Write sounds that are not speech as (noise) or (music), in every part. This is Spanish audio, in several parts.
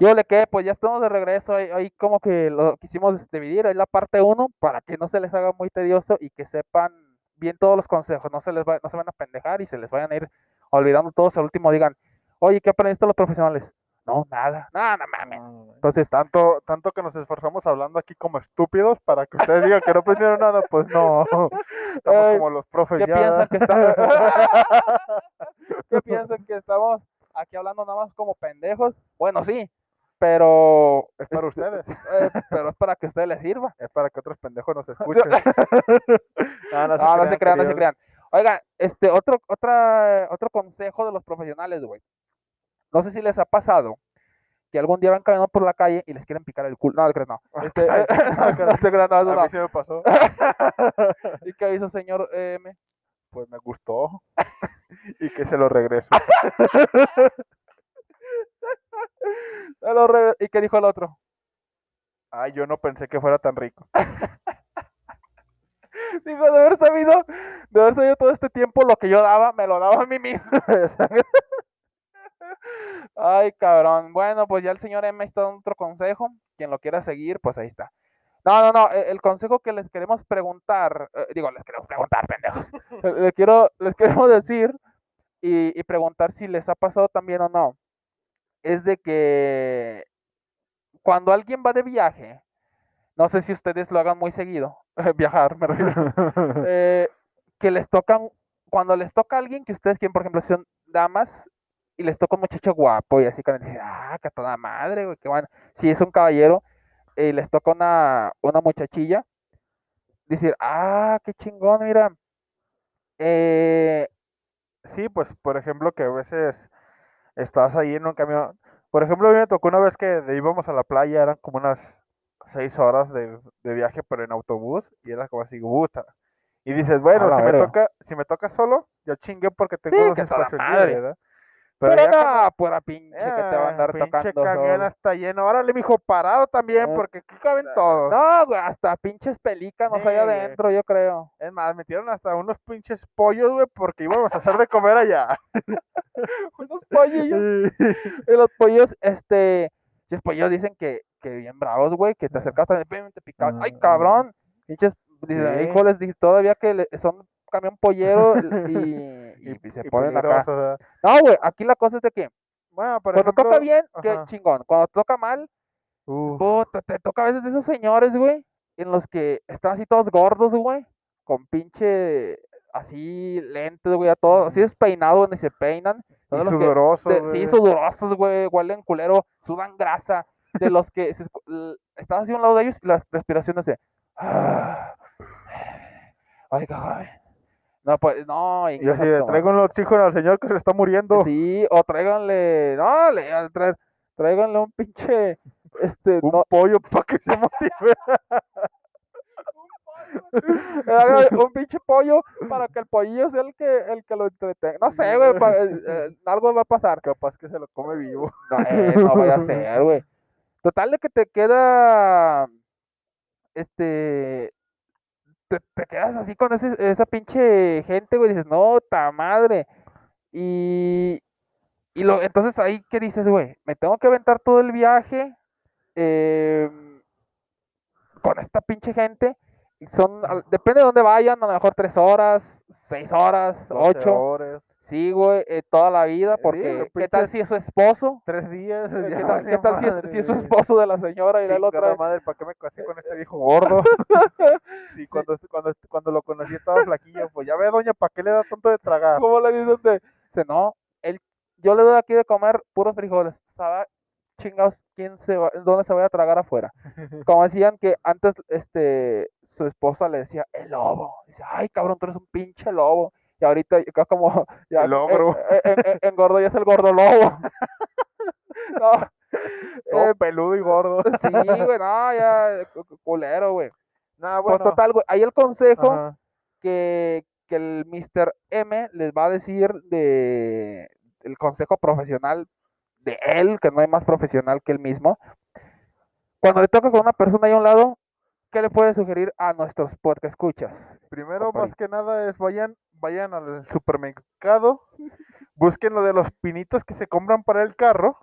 ¿Qué le qué? Pues ya estamos de regreso. Ahí, ahí como que lo quisimos dividir. Ahí la parte 1 para que no se les haga muy tedioso y que sepan bien todos los consejos. No se les va, no se van a pendejar y se les vayan a ir olvidando todos. Al último digan, oye, ¿qué aprendiste los profesionales? No, nada. No, no mames. Entonces, tanto, tanto que nos esforzamos hablando aquí como estúpidos para que ustedes digan que no aprendieron nada, pues no. (laughs) Estamos como los profes ¿Qué ya. piensan que está- (laughs) (laughs) ¿Qué piensan que estamos aquí hablando nada más como pendejos? Bueno, sí, pero Es para este, ustedes. (laughs) eh, pero es para que a ustedes les sirva. Es para que otros pendejos nos (laughs) escuchen. (laughs) no, No, no se crean, no se crean. Oiga, este otro otra otro consejo de los profesionales, güey. No sé si les ha pasado que algún día van caminando por la calle y les quieren picar el culo. No, no no. Este, no no, A no. mí sí me pasó. ¿Y qué hizo señor M? Pues me gustó. y que se lo regreso. (laughs) ¿Y qué dijo el otro? Ay, yo no pensé que fuera tan rico. (laughs) Digo, de haber sabido, de haber sabido todo este tiempo lo que yo daba, me lo daba a mí mismo. (laughs) Ay, cabrón. Bueno, pues ya el señor M está dando otro consejo. Quien lo quiera seguir, pues ahí está. No, no, no. e- El consejo que les queremos preguntar, eh, digo, les queremos preguntar, pendejos. Les, quiero, les queremos decir y, y preguntar si les ha pasado también o no. Es de que cuando alguien va de viaje, no sé si ustedes lo hagan muy seguido, (laughs) viajar, me refiero (laughs) eh, que les tocan, cuando les toca a alguien que ustedes quieren, por ejemplo, son damas y les toca un muchacho guapo y así que dicen, ah, que toda madre, güey, que bueno, si es un caballero y les toca una, una muchachilla, decir, ah, qué chingón, mira, eh, Sí, pues por ejemplo que a veces estás ahí en un camión. Por ejemplo, a mí me tocó una vez que íbamos a la playa, eran como unas seis horas de, de viaje, pero en autobús, y era como así, puta. Y dices, bueno, si me toca, si me toca solo, ya chingué porque tengo Sí, dos espacios libres, ¿verdad? Pero, pura pinche que te va a andar pinche tocando camión está lleno. Órale, mijo, parado también, Eh, porque aquí caben todos. No, güey, hasta pinches pelícanos Sí, güey. adentro, yo creo. Es más, metieron hasta unos pinches pollos, güey, porque íbamos a hacer de comer allá. (laughs) Unos pollillos. Y los pollos, este, los pollos dicen que, que bien bravos, güey, que te acercas también, te picaban. ¡Ay, Ah. cabrón! Pinches, Sí. híjoles, dije, todavía que le- son camión pollero (laughs) y, y, y se ponen acá. ¿verdad? No, güey, aquí la cosa es de que Bueno, por cuando toca bien, qué chingón. Cuando toca mal, puta, te toca a veces de esos señores, güey, en los que están así todos gordos, güey, con pinche así lentes, güey, a todos, así despeinados, ni se peinan. y Son que- sudorosos, de- sí, sudorosos, güey, huelen culero, sudan grasa, de los (laughs) que se estás así a un lado de ellos y las respiraciones de... "Ah, Ay, cabrón. No, pues, no, Y así traigo un oxígeno al señor que se está muriendo. Sí, o tráiganle, no, le iba a traer, tráiganle un pinche, este, Un no, pollo para que se motive. (laughs) un pinche pollo para que el pollillo sea el que, el que lo entretenga. No sé, güey, eh, eh, algo va a pasar. Capaz que se lo come vivo. No, eh, no vaya a ser, güey. Total de que te queda, este, te, quedas así con ese, esa pinche gente, güey, dices, no, ta madre. Y, y lo, entonces ahí, ¿qué dices, güey? Me tengo que aventar todo el viaje em, con esta pinche gente. Son, depende de dónde vayan, a lo mejor tres horas, seis horas, 12 ocho. horas, Sí, güey, eh, toda la vida, porque ¿qué tal si es su esposo? tres días. Eh, (laughs) ya ¿Qué tal, qué valió tal si, es, si es su esposo de la señora y la otra? madre, ¿para qué me casé con este viejo gordo? (laughs) sí, cuando, cuando, cuando lo conocí estaba flaquillo, pues ya ve, doña, ¿para qué le da tanto de tragar? ¿Cómo le dices usted? Dice, no, él, yo le doy aquí de comer puros frijoles. ¿Sabe chingados quién se va, dónde se vaya a tragar afuera? Como decían que antes este su esposa le decía el lobo. Dice, ay cabrón, tú eres un pinche lobo. Y ahorita como (laughs) ya, El ogro. eh, eh, eh, engordo ya es el gordo lobo. (laughs) no. (laughs) Eh, peludo y gordo. sí, güey, no, ya cu- cu- culero, güey. Nah, Pues bueno. total, güey, ahí el consejo ajá. que, que el Mr. M les va a decir de el consejo profesional de él, que no hay más profesional que él mismo. Cuando le toca con una persona ahí a un lado, ¿qué le puede sugerir a nuestros podcast escuchas? Primero, más que nada, es vayan, vayan al supermercado, (laughs) busquen lo de los pinitos que se compran para el carro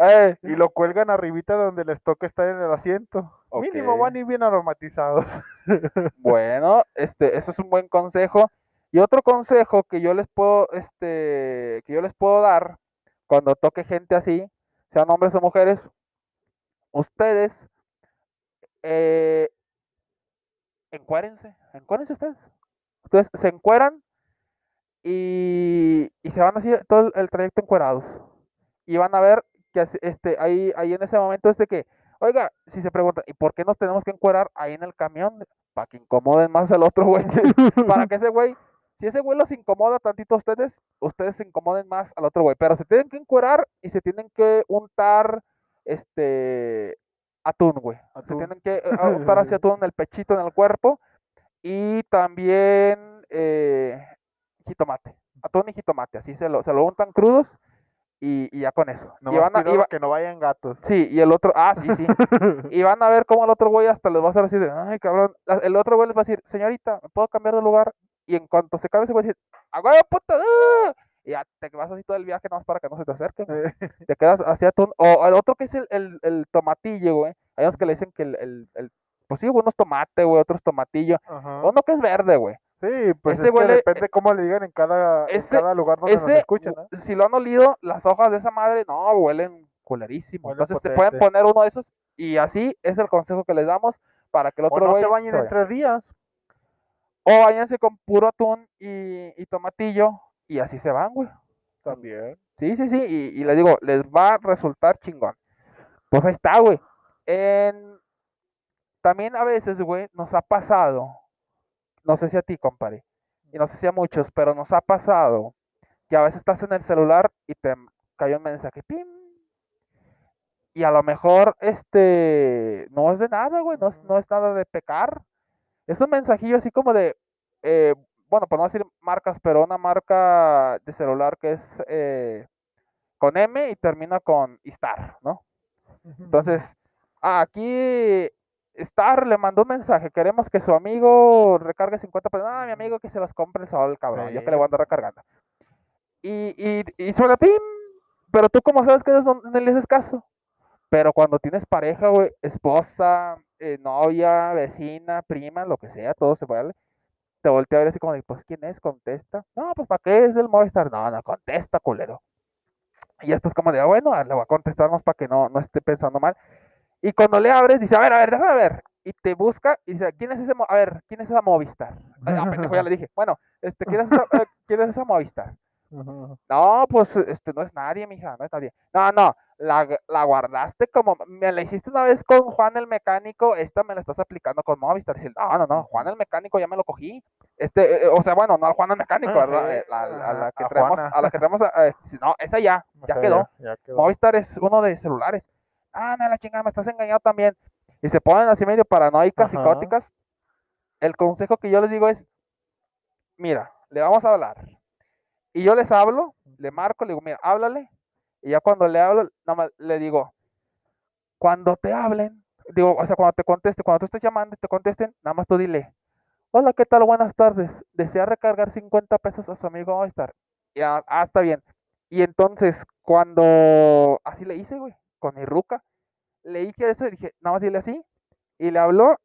Eh, Y lo cuelgan arribita donde les toca estar en el asiento. Mínimo van y bien aromatizados. (laughs) Bueno, este, eso es un buen consejo. Y otro consejo que yo les puedo, este, que yo les puedo dar cuando toque gente así, sean hombres o mujeres, ustedes, eh, encuérense, encuérense ustedes. Ustedes se encueran y, y se van así todo el, trayecto encuerados. Y van a ver que este, ahí, ahí en ese momento es de que, oiga, si se preguntan, ¿y por qué nos tenemos que encuerar ahí en el camión? Para que incomoden más al otro güey. para que ese güey, si ese güey los incomoda tantito a ustedes, ustedes se incomoden más al otro güey. Pero se tienen que encuerar y se tienen que untar este atún, güey. Se tienen que eh, (laughs) untar así atún en el pechito, en el cuerpo. Y también eh, jitomate. Atún y jitomate. Así se lo, se lo untan crudos y, y ya con eso. Y Nomás van a- y va- que no vayan gatos. Sí, y el otro, ah, sí, sí. (laughs) Y van a ver cómo el otro güey hasta les va a hacer así de, ay, cabrón. El otro güey les va a decir, señorita, ¿me puedo cambiar de lugar? Y en cuanto se cambie, ese güey va a decir, ¡a huevo, puta! ¡ah!". Y ya te vas así todo el viaje, nada más para que no se te acerquen. (laughs) Te quedas hacia tu. O el otro que es el, el, el tomatillo, güey. Hay unos que le dicen que el, el, el- pues sí, güey, unos tomate, güey, otros tomatillo. Ajá. Uno que es verde, güey. Sí, pues ese es que depende cómo le digan en cada, en ese- cada lugar donde nos Ese, escuchen, hu- ¿no? si lo han olido, las hojas de esa madre, no, huelen culerísimo. Huelen Entonces se pueden poner uno de esos y así es el consejo que les damos para que el O otro no güey se bañen se en tres días. O váyanse con puro atún y, y tomatillo y así se van, güey. También. Sí, sí, sí. Y, y les digo, les va a resultar chingón. Pues ahí está, güey. En- También a veces, güey, nos ha pasado, no sé si a ti, compadre, y no sé si a muchos, pero nos ha pasado que a veces estás en el celular y te cayó un mensaje, ¡pim! Y a lo mejor, este, no es de nada, güey, no es, no es nada de pecar. Es un mensajillo así como de, eh, bueno, por no decir marcas, pero una marca de celular que es eh, con M y termina con Star, ¿no? Entonces, aquí Star le mandó un mensaje, queremos que su amigo recargue 50 pesos. Ah, mi amigo que se los compre el sábado, el cabrón, yo que le voy a andar recargando. Y, y, y suena pim, pero tú como sabes que es donde no le haces caso. Pero cuando tienes pareja, güey, esposa, eh, novia, vecina, prima, lo que sea, todo se vale. Te voltea a ver así como de, pues, ¿quién es? Contesta. No, pues, ¿para qué es del Movistar? No, no, contesta, culero. Y esto es como de, ah, bueno, le voy a contestarnos para que no, no esté pensando mal. Y cuando le abres, dice, a ver, a ver, déjame ver. Y te busca y dice, ¿quién es ese? Mo- A ver, ¿quién es esa Movistar? Ah, pendejo, ya le dije. Bueno, este, ¿quién es esa, eh, (laughs) ¿quién es esa Movistar? No, pues este no es nadie, mija, no es nadie. No, no, la, la guardaste como, me la hiciste una vez con Juan el mecánico, esta me la estás aplicando con Movistar. Dice, no, no, no, Juan el mecánico ya me lo cogí. Este, eh, o sea, bueno, no al Juan el mecánico, ¿verdad? Ajá, Eh, la- a, la que a traemos, Juana. a la que traemos, eh, no, esa ya, O ya sea, quedó. Ya, quedó. Movistar es uno de celulares. Ah, la chingada, me estás engañando también. Y se ponen así medio paranoicas, Ajá. psicóticas. El consejo que yo les digo es, mira, le vamos a hablar. Y yo les hablo, le marco, le digo, mira, háblale. Y ya cuando le hablo, nada más le digo, cuando te hablen, digo, o sea, cuando te conteste, cuando tú estés llamando y te contesten, nada más tú dile, hola, ¿qué tal? Buenas tardes. Desea recargar 50 pesos a su amigo Movistar. Y ah, ah, está bien. Y entonces, cuando así le hice, güey, con mi ruca, le dije eso y dije, nada más dile así. Y le habló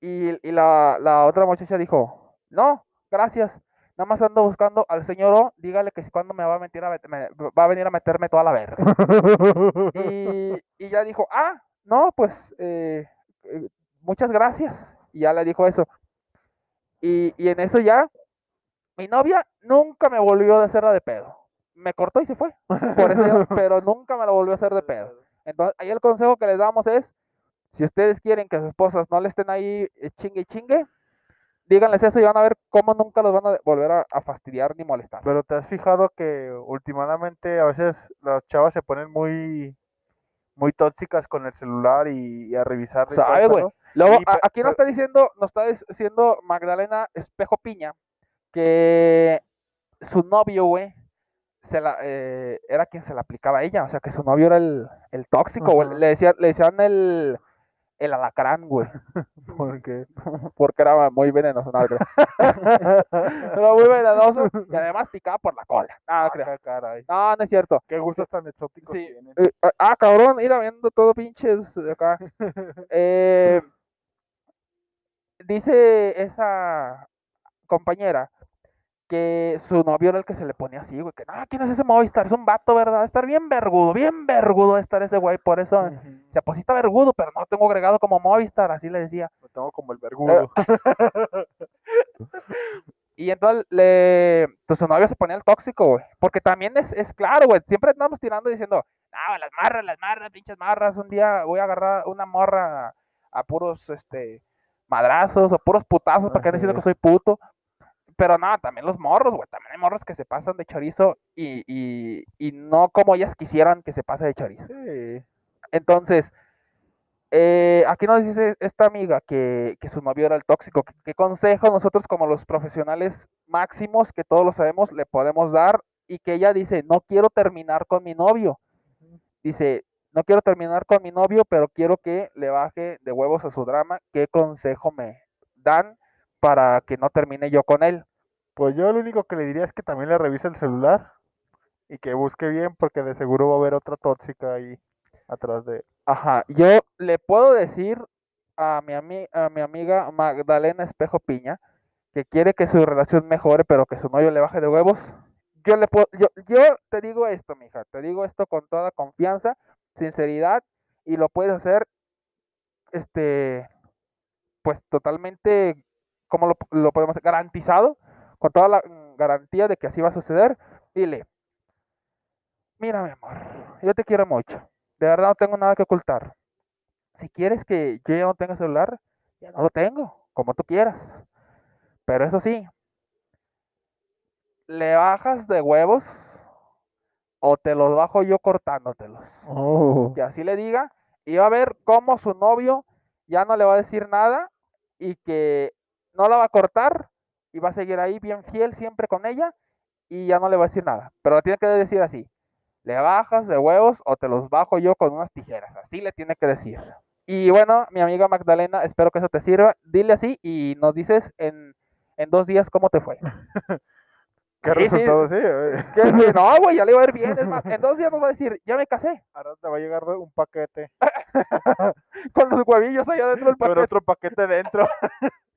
y, y la, la otra muchacha dijo, no, gracias. Nada más ando buscando al señor O, dígale que si cuando me va a, meter a met- me- va a venir a meterme toda la verga. Y, (laughs) y ya dijo, ah, no, pues eh, eh, muchas gracias. Y ya le dijo eso. Y, y en eso ya, mi novia nunca me volvió a hacerla de pedo. Me cortó y se fue. Por eso yo- (laughs) pero nunca me la volvió a hacer de pedo. Entonces, ahí el consejo que les damos es, si ustedes quieren que sus esposas no le estén ahí eh, chingue y chingue, díganles eso y van a ver cómo nunca los van a volver a, a fastidiar ni molestar. Pero te has fijado que últimamente a veces las chavas se ponen muy muy tóxicas con el celular y, y a revisar ¿Sabe, güey? Luego, Y a- aquí nos está diciendo, nos está diciendo Magdalena Espejo Piña que su novio, güey, se la, eh, era quien se la aplicaba a ella, o sea que su novio era el, el tóxico. Le, decía, le decían el, el alacrán, güey. (laughs) ¿Por qué? Porque era muy venenoso, no. (laughs) Era muy venenoso y además picaba por la cola. No, Ah, creo. caray. No, no es cierto. Qué gustos tan exóticos Sí. tienen. Eh, ah, ah, cabrón, ir viendo todo pinches acá. (laughs) Eh, dice esa compañera que su novio era el que se le ponía así, güey, que no, ¿quién es ese Movistar? Es un vato, ¿verdad? Estar bien vergudo, bien vergudo estar ese güey, por eso, o Ujú. sea, pues sí está vergudo, pero no lo tengo agregado como Movistar, así le decía. Lo tengo como el vergudo. (laughs) Y entonces le, pues su novio se ponía el tóxico, güey, porque también es, es claro, güey, siempre andamos tirando diciendo, no, las marras, las marras, pinches marras, un día voy a agarrar una morra a, a puros, este, madrazos o puros putazos para que anden diciendo que soy puto. Pero no, también los morros, güey, también hay morros que se pasan de chorizo y, y, y no como ellas quisieran que se pase de chorizo. Sí. Entonces, eh, aquí nos dice esta amiga que, que su novio era el tóxico. ¿Qué, qué consejo nosotros como los profesionales máximos, que todos lo sabemos, le podemos dar? Y que ella dice, no quiero terminar con mi novio. Dice, no quiero terminar con mi novio, pero quiero que le baje de huevos a su drama. ¿Qué consejo me dan para que no termine yo con él? Pues yo lo único que le diría es que también le revise el celular y que busque bien porque de seguro va a haber otra tóxica ahí atrás de él. Ajá, yo le puedo decir a mi, ami- a mi amiga Magdalena Espejo Piña que quiere que su relación mejore, pero que su novio le baje de huevos. Yo le puedo, yo, yo te digo esto, mija, te digo esto con toda confianza, sinceridad, y lo puedes hacer, este, pues totalmente, como lo, lo podemos hacer? Garantizado, con toda la garantía de que así va a suceder. Dile, mira, mi amor, yo te quiero mucho. De verdad no tengo nada que ocultar. Si quieres que yo ya no tenga celular, ya no lo tengo, como tú quieras. Pero eso sí, le bajas de huevos o te los bajo yo cortándotelos. Oh. Que así le diga y va a ver cómo su novio ya no le va a decir nada y que no la va a cortar y va a seguir ahí bien fiel siempre con ella y ya no le va a decir nada. Pero le tiene que decir así, le bajas de huevos o te los bajo yo con unas tijeras. Así le tiene que decir. Y bueno, mi amiga Magdalena, espero que eso te sirva. Dile así y nos dices en, en dos días cómo te fue. (laughs) ¿Qué Sí, sí. resultado sí? ¿Qué, güey? No, güey, ya le va a ir bien. Es más, en dos días nos va a decir, ya me casé. Ahora te va a llegar un paquete (laughs) Con los huevillos allá dentro del con paquete. otro paquete dentro. (laughs)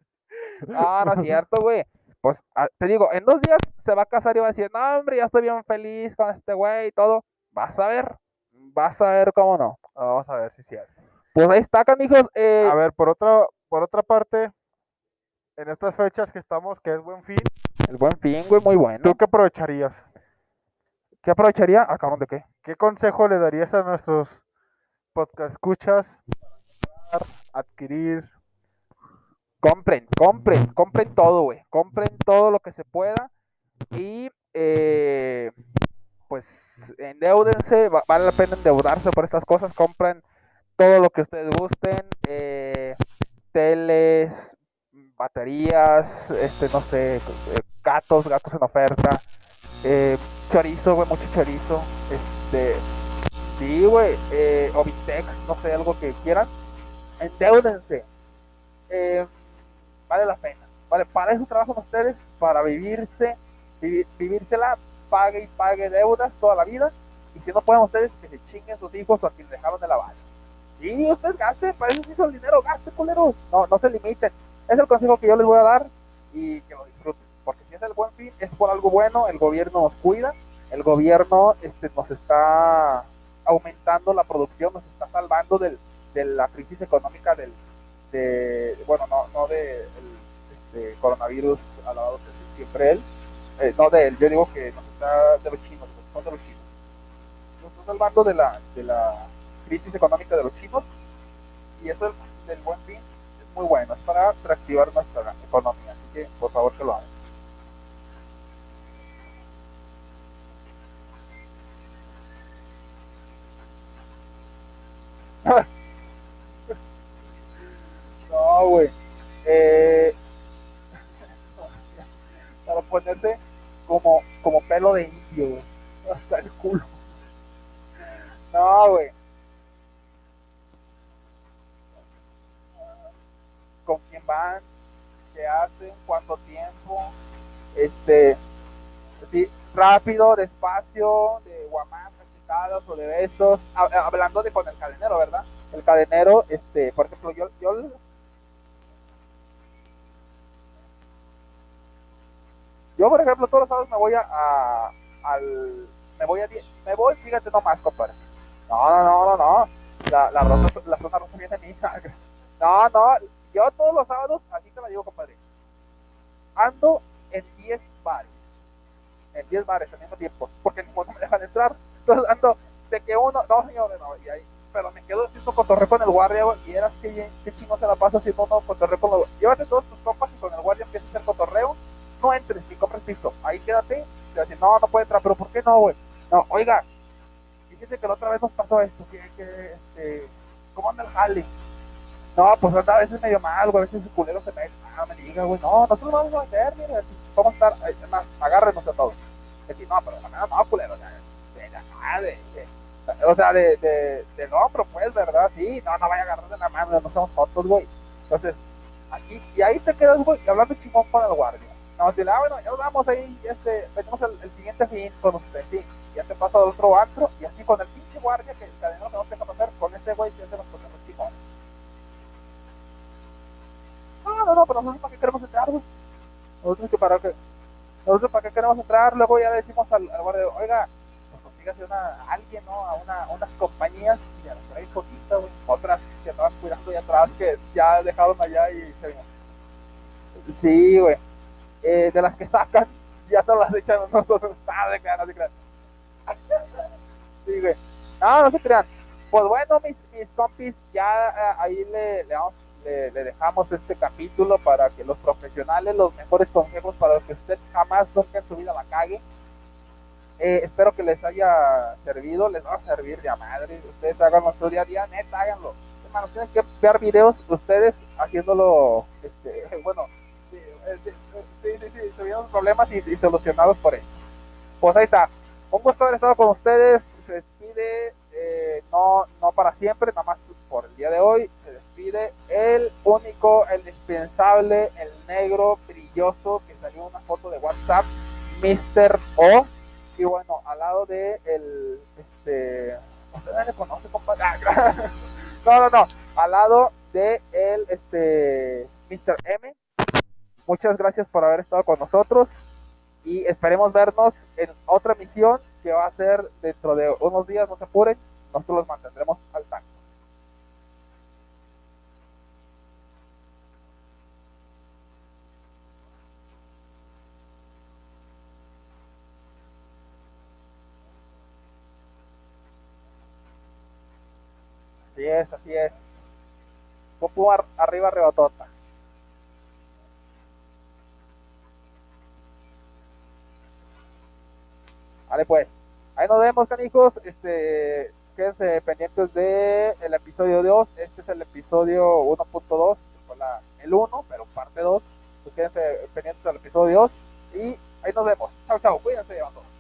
Ah, no es (laughs) cierto, güey. Pues ah, te digo, en dos días se va a casar y va a decir, no, hombre, ya estoy bien feliz con este güey y todo. Vas a ver, vas a ver cómo no. Vamos a ver si es cierto. Pues ahí está, canijos. Eh, A ver, por otra, por otra parte, en estas fechas que estamos, que es buen fin, el buen fin, güey, muy bueno. ¿tú qué aprovecharías? ¿Qué aprovecharía? ¿A cabrón de qué? ¿Qué consejo le darías a nuestros podcast escuchas? Adquirir. Compren, compren, compren todo, güey. Compren todo lo que se pueda. Y eh, pues endeúdense. va- vale la pena endeudarse por estas cosas. Compren todo lo que ustedes gusten. eh, teles, baterías, este, no sé, eh, gatos, gatos en oferta. eh, chorizo, güey, mucho chorizo. Este, sí, güey. Eh, no sé, algo que quieran. Endeúdense. Eh, vale la pena. Vale, para eso trabajan ustedes, para vivirse, vivi- vivírsela, pague y pague deudas toda la vida. Y si no pueden ustedes, que se chinguen sus hijos o a quien dejaron de lavar. Y ustedes gasten, para eso sí son dinero, gasten, culeros. No, no se limiten. Es el consejo que yo les voy a dar y que lo disfruten. Porque si es el buen fin, es por algo bueno, el gobierno nos cuida, el gobierno este, nos está aumentando la producción, nos está salvando del, de la crisis económica del, bueno, no, no de el, este, coronavirus, alabado siempre él, eh, no de él, yo digo que nos está de los chinos, son de los chinos. Nos está salvando de la, de la crisis económica de los chinos y eso del, del buen fin es muy bueno, es para reactivar nuestra economía, así que por favor que lo hagan. (laughs) rápido, despacio, de guamás, cachetadas o de besos, hablando de con el cadenero, ¿verdad? El cadenero, este, por ejemplo, yo, yo Yo, por ejemplo, todos los sábados me voy a, al. Me voy a. Me voy, fíjate nomás, compadre. No, no, no, no, no. La, la, rosa, la zona rosa viene a mí. (laughs) No, no. Yo todos los sábados, así te la digo, compadre. Ando en 10 bares. En 10 bares al mismo tiempo. Porque ninguno me dejan entrar. Entonces ando de que uno. No, señores, no. Y ahí, pero me quedo haciendo cotorreo con el guardia, Y eras que, chingo se la pasa haciendo uno cotorreo con los. Llévate todos tus compas y con el guardia empieza a hacer cotorreo no entres ni compres piso, ahí quédate. Y decir, no, no puede entrar, pero ¿por qué no, güey? No, oiga, fíjese que la otra vez nos pasó esto, que, que este, ¿cómo anda el jale? No, pues anda a veces medio mal, güey, a veces el culero se mete, ah, me diga, güey, no, nosotros vamos a meter, vamos a estar, es más, agárrenos a todos. Decir, no, pero no, no, culero, ya, de, de, de, o sea, de, de, de hombro, pues, ¿verdad? Sí, no, no vaya a agarrar de la mano, no somos fotos, güey. Entonces, aquí, y ahí te quedas, güey, hablando chingón con el guardia. No, si ah, bueno, ya nos vamos ahí, este, venimos el, siguiente fin con usted, sí. Ya te pasa al otro antro, y así con el pinche guardia que el cadenero que no tenga pasar, con ese güey si hace las cosas chicos. No, no, no, pero nosotros para qué queremos entrar, güey. Nosotros que para qué queremos entrar, luego ya decimos al, al guardia, oiga, pues consígase una, alguien, ¿no? A una, unas compañías y ya nos trae poquito, güey. Otras que estaban cuidando allá atrás que ya dejaron allá y se Sí, güey eh, de las que sacan, ya todas las echan nosotros. (laughs) Ah, de crean, no se crean. sí, güey. No, no se crean. Pues bueno, mis, mis compis, ya eh, ahí le, le, vamos, le, le, dejamos este capítulo para que los profesionales, los mejores consejos para que usted jamás nunca en su vida la cague. Eh, espero que les haya servido, les va a servir de a madre. Ustedes háganlo su día a día, neta, háganlo. Hermanos, tienen que ver videos ustedes haciéndolo, este, (laughs) bueno, sí, sí, sí, sí, problemas y, solucionados por esto. Pues ahí está. Un gusto haber estado con ustedes. Se despide, eh, no, no para siempre, nada más por el día de hoy. Se despide el único, el indispensable, el negro brilloso que salió una foto de WhatsApp, Mr. O. Y bueno, al lado de el, este, ¿usted le conoce, compadre? Ah, (laughs) no, no, no, al lado de el, este, Mr. M Muchas gracias por haber estado con nosotros y esperemos vernos en otra misión que va a ser dentro de unos días, no se apuren, nosotros los mantendremos al tanto. Así es, así es. Popo arriba, rebotota. Vale, pues. Ahí nos vemos, canijos. Este, quédense pendientes de el episodio 2. Este es el episodio 1.2. el 1, pero parte 2. Pues quédense pendientes del episodio 2. Y ahí nos vemos. Chao, chao. Cuídense, todos.